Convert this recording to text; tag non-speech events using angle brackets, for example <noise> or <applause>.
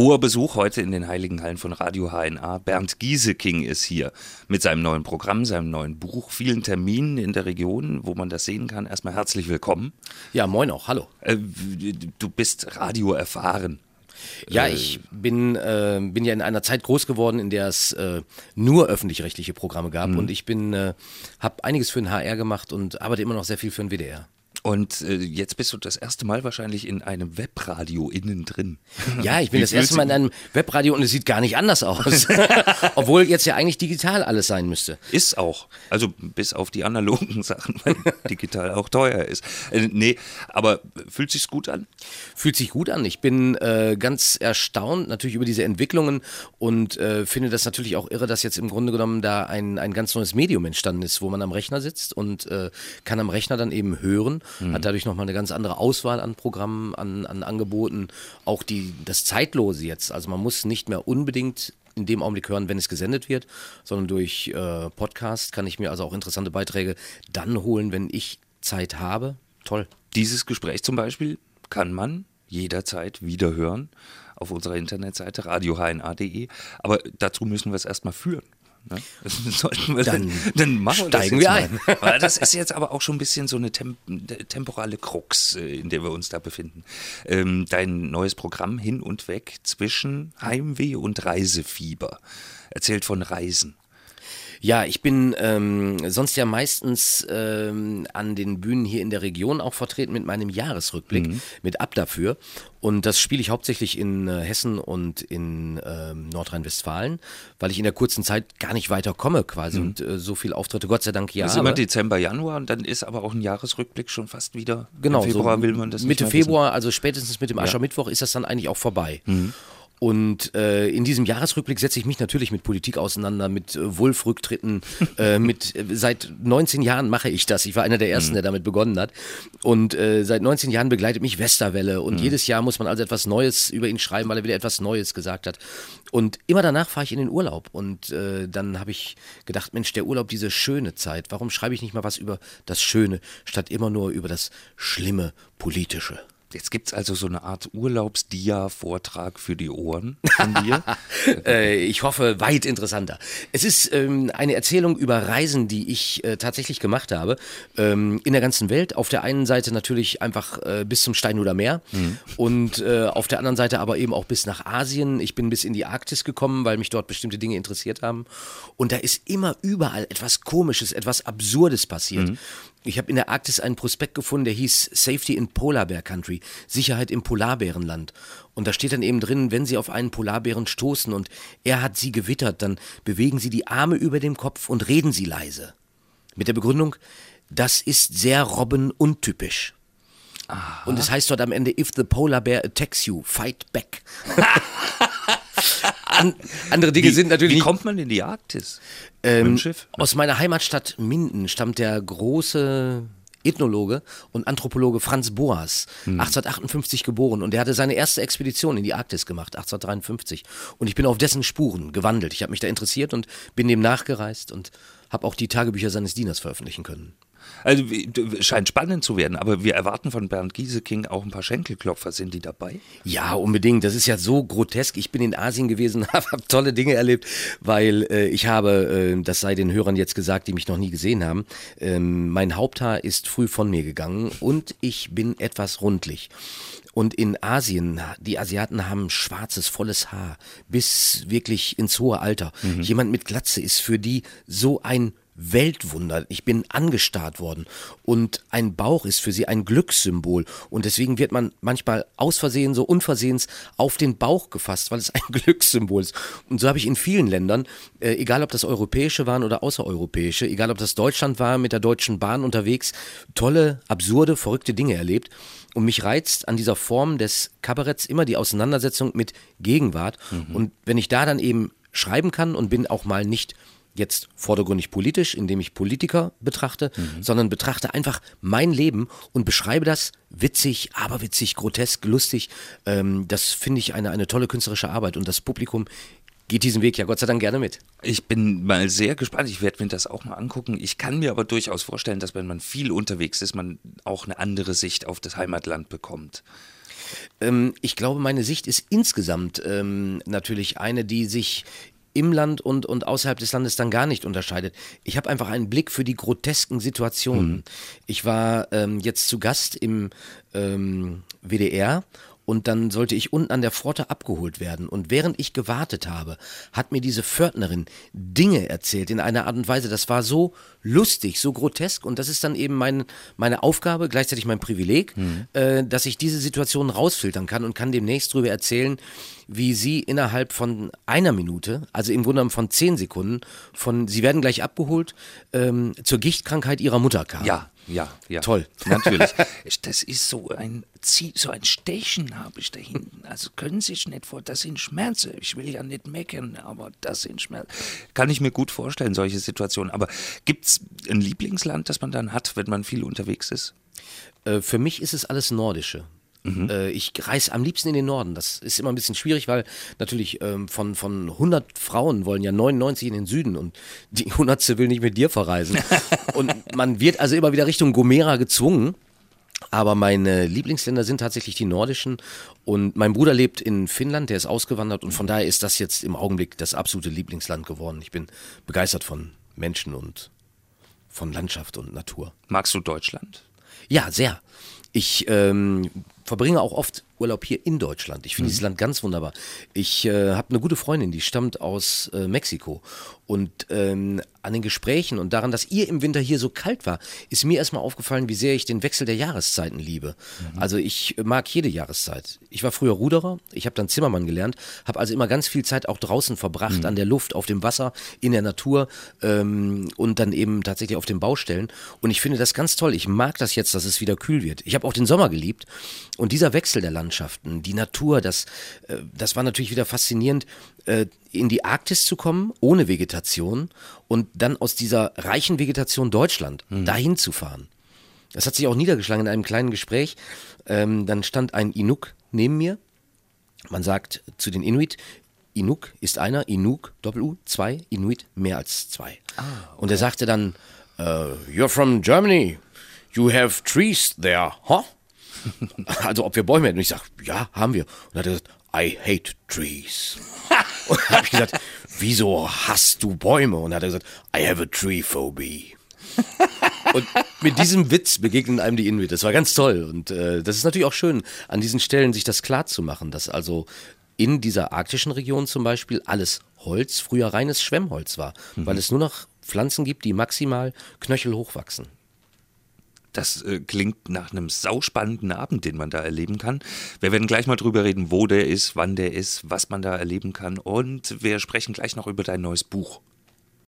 Hoher Besuch heute in den Heiligen Hallen von Radio HNA. Bernd Gieseking ist hier mit seinem neuen Programm, seinem neuen Buch, vielen Terminen in der Region, wo man das sehen kann. Erstmal herzlich willkommen. Ja, moin auch, hallo. Äh, du bist Radio erfahren. Ja, äh, ich bin, äh, bin ja in einer Zeit groß geworden, in der es äh, nur öffentlich-rechtliche Programme gab mhm. und ich bin, äh, habe einiges für den HR gemacht und arbeite immer noch sehr viel für den WDR. Und äh, jetzt bist du das erste Mal wahrscheinlich in einem Webradio innen drin. <laughs> Ja, ich bin das erste Mal in einem Webradio und es sieht gar nicht anders aus. <laughs> <laughs> Obwohl jetzt ja eigentlich digital alles sein müsste. Ist auch. Also bis auf die analogen Sachen, weil digital auch teuer ist. Äh, nee, aber fühlt sich's gut an? Fühlt sich gut an. Ich bin äh, ganz erstaunt natürlich über diese Entwicklungen und äh, finde das natürlich auch irre, dass jetzt im Grunde genommen da ein, ein ganz neues Medium entstanden ist, wo man am Rechner sitzt und äh, kann am Rechner dann eben hören mhm. hat dadurch nochmal eine ganz andere Auswahl an Programmen, an, an Angeboten. Auch die, das Zeitlose jetzt. Also man muss nicht mehr unbedingt in dem Augenblick hören, wenn es gesendet wird, sondern durch äh, Podcast kann ich mir also auch interessante Beiträge dann holen, wenn ich Zeit habe. Toll. Dieses Gespräch zum Beispiel kann man jederzeit wieder hören auf unserer Internetseite radiohna.de. Aber dazu müssen wir es erstmal führen. Ne? Das <laughs> sollten wir dann, dann, machen steigen wir ein. <laughs> Weil das ist jetzt aber auch schon ein bisschen so eine Tem temporale Krux, äh, in der wir uns da befinden. Ähm, dein neues Programm Hin und Weg zwischen Heimweh und Reisefieber erzählt von Reisen. Ja, ich bin ähm, sonst ja meistens ähm, an den Bühnen hier in der Region auch vertreten mit meinem Jahresrückblick, mhm. mit Ab dafür. Und das spiele ich hauptsächlich in äh, Hessen und in ähm, Nordrhein-Westfalen, weil ich in der kurzen Zeit gar nicht weiter komme quasi mhm. und äh, so viele Auftritte Gott sei Dank ja Das ist immer Dezember, Januar und dann ist aber auch ein Jahresrückblick schon fast wieder. Genau, Im Februar so will man das Mitte Februar, also spätestens mit dem Aschermittwoch ist das dann eigentlich auch vorbei. Mhm. Und äh, in diesem Jahresrückblick setze ich mich natürlich mit Politik auseinander, mit äh, Wulf-Rücktritten. äh, <laughs> mit, äh, seit 19 Jahren mache ich das. Ich war einer der Ersten, mhm. der damit begonnen hat. Und äh, seit 19 Jahren begleitet mich Westerwelle. Und mhm. jedes Jahr muss man also etwas Neues über ihn schreiben, weil er wieder etwas Neues gesagt hat. Und immer danach fahre ich in den Urlaub. Und äh, dann habe ich gedacht, Mensch, der Urlaub, diese schöne Zeit, warum schreibe ich nicht mal was über das Schöne, statt immer nur über das Schlimme, Politische? Jetzt gibt es also so eine Art Urlaubsdia-Vortrag für die Ohren von dir. <laughs> äh, ich hoffe, weit interessanter. Es ist ähm, eine Erzählung über Reisen, die ich äh, tatsächlich gemacht habe. Ähm, in der ganzen Welt. Auf der einen Seite natürlich einfach äh, bis zum Steinhuder Meer mhm. und äh, auf der anderen Seite aber eben auch bis nach Asien. Ich bin bis in die Arktis gekommen, weil mich dort bestimmte Dinge interessiert haben. Und da ist immer überall etwas Komisches, etwas Absurdes passiert. Mhm. Ich habe in der Arktis einen Prospekt gefunden, der hieß Safety in Polar Bear Country, Sicherheit im Polarbärenland. Und da steht dann eben drin, wenn Sie auf einen Polarbären stoßen und er hat Sie gewittert, dann bewegen Sie die Arme über dem Kopf und reden Sie leise. Mit der Begründung, das ist sehr Robben untypisch. Aha. Und es heißt dort am Ende, if the polar bear attacks you, fight back. <laughs> An, andere Dinge wie, sind natürlich. Wie kommt man in die Arktis? Ähm, Schiff? Aus meiner Heimatstadt Minden stammt der große Ethnologe und Anthropologe Franz Boas, hm. 1858 geboren und er hatte seine erste Expedition in die Arktis gemacht, 1853 und ich bin auf dessen Spuren gewandelt. Ich habe mich da interessiert und bin dem nachgereist und habe auch die Tagebücher seines Dieners veröffentlichen können. Also scheint spannend zu werden, aber wir erwarten von Bernd Gieseking auch ein paar Schenkelklopfer. Sind die dabei? Ja, unbedingt. Das ist ja so grotesk. Ich bin in Asien gewesen, <laughs> habe tolle Dinge erlebt, weil äh, ich habe, äh, das sei den Hörern jetzt gesagt, die mich noch nie gesehen haben, ähm, mein Haupthaar ist früh von mir gegangen und ich bin etwas rundlich. Und in Asien, die Asiaten haben schwarzes, volles Haar, bis wirklich ins hohe Alter. Mhm. Jemand mit Glatze ist für die so ein Weltwunder. Ich bin angestarrt worden. Und ein Bauch ist für sie ein Glückssymbol. Und deswegen wird man manchmal aus Versehen, so unversehens, auf den Bauch gefasst, weil es ein <laughs> Glückssymbol ist. Und so habe ich in vielen Ländern, äh, egal ob das europäische waren oder außereuropäische, egal ob das Deutschland war, mit der Deutschen Bahn unterwegs, tolle, absurde, verrückte Dinge erlebt. Und mich reizt an dieser Form des Kabaretts immer die Auseinandersetzung mit Gegenwart. Mhm. Und wenn ich da dann eben schreiben kann und bin auch mal nicht jetzt vordergründig politisch, indem ich Politiker betrachte, mhm. sondern betrachte einfach mein Leben und beschreibe das witzig, aberwitzig, grotesk, lustig. Ähm, das finde ich eine, eine tolle künstlerische Arbeit und das Publikum geht diesen Weg ja Gott sei Dank gerne mit. Ich bin mal sehr gespannt. Ich werde mir das auch mal angucken. Ich kann mir aber durchaus vorstellen, dass wenn man viel unterwegs ist, man auch eine andere Sicht auf das Heimatland bekommt. Ähm, ich glaube, meine Sicht ist insgesamt ähm, natürlich eine, die sich im Land und, und außerhalb des Landes dann gar nicht unterscheidet. Ich habe einfach einen Blick für die grotesken Situationen. Mhm. Ich war ähm, jetzt zu Gast im ähm, WDR und dann sollte ich unten an der Pforte abgeholt werden. Und während ich gewartet habe, hat mir diese Pförtnerin Dinge erzählt in einer Art und Weise, das war so lustig, so grotesk und das ist dann eben mein, meine Aufgabe, gleichzeitig mein Privileg, mhm. äh, dass ich diese Situation rausfiltern kann und kann demnächst darüber erzählen, wie sie innerhalb von einer Minute, also im Grunde genommen von zehn Sekunden, von sie werden gleich abgeholt, ähm, zur Gichtkrankheit ihrer Mutter kam. Ja, ja, ja. Toll. <laughs> Natürlich. Das ist so ein so ein Stechen habe ich da hinten. Also können Sie sich nicht vor, das sind Schmerzen. Ich will ja nicht meckern, aber das sind Schmerzen. Kann ich mir gut vorstellen, solche Situationen. Aber gibt es ein Lieblingsland, das man dann hat, wenn man viel unterwegs ist? Äh, für mich ist es alles Nordische. Mhm. Äh, ich reise am liebsten in den Norden. Das ist immer ein bisschen schwierig, weil natürlich ähm, von, von 100 Frauen wollen ja 99 in den Süden und die <laughs> 100. will nicht mit dir verreisen. <laughs> und man wird also immer wieder Richtung Gomera gezwungen. Aber meine Lieblingsländer sind tatsächlich die nordischen. Und mein Bruder lebt in Finnland, der ist ausgewandert. Und von daher ist das jetzt im Augenblick das absolute Lieblingsland geworden. Ich bin begeistert von Menschen und von Landschaft und Natur. Magst du Deutschland? Ja, sehr. Ich ähm, verbringe auch oft Urlaub hier in Deutschland. Ich finde mhm. dieses Land ganz wunderbar. Ich äh, habe eine gute Freundin, die stammt aus äh, Mexiko. Und ähm, an den Gesprächen und daran, dass ihr im Winter hier so kalt war, ist mir erstmal aufgefallen, wie sehr ich den Wechsel der Jahreszeiten liebe. Mhm. Also ich mag jede Jahreszeit. Ich war früher Ruderer, ich habe dann Zimmermann gelernt, habe also immer ganz viel Zeit auch draußen verbracht, mhm. an der Luft, auf dem Wasser, in der Natur ähm, und dann eben tatsächlich auf den Baustellen. Und ich finde das ganz toll. Ich mag das jetzt, dass es wieder kühl wird. Ich habe auch den Sommer geliebt. Und dieser Wechsel der Landschaften, die Natur, das, äh, das war natürlich wieder faszinierend, äh, in die Arktis zu kommen, ohne Vegetation und dann aus dieser reichen Vegetation Deutschland mhm. dahin zu fahren. Das hat sich auch niedergeschlagen in einem kleinen Gespräch. Ähm, dann stand ein Inuk neben mir. Man sagt zu den Inuit, Inuk ist einer, Inuk, Doppel-U, zwei, Inuit mehr als zwei. Ah, okay. Und er sagte dann, uh, You're from Germany, you have trees there, huh? <laughs> also ob wir Bäume hätten. Und ich sage, ja, haben wir. Und er hat gesagt, I hate trees. und dann habe ich gesagt, wieso hast du Bäume? Und dann hat er gesagt, I have a tree phobie. und mit diesem Witz begegnen einem die Inuit. Das war ganz toll. Und äh, das ist natürlich auch schön, an diesen Stellen sich das klar zu machen, dass also in dieser arktischen Region zum Beispiel alles Holz früher reines Schwemmholz war, mhm. weil es nur noch Pflanzen gibt, die maximal knöchelhoch wachsen. Das äh, klingt nach einem sauspannenden Abend, den man da erleben kann. Wir werden gleich mal drüber reden, wo der ist, wann der ist, was man da erleben kann. Und wir sprechen gleich noch über dein neues Buch.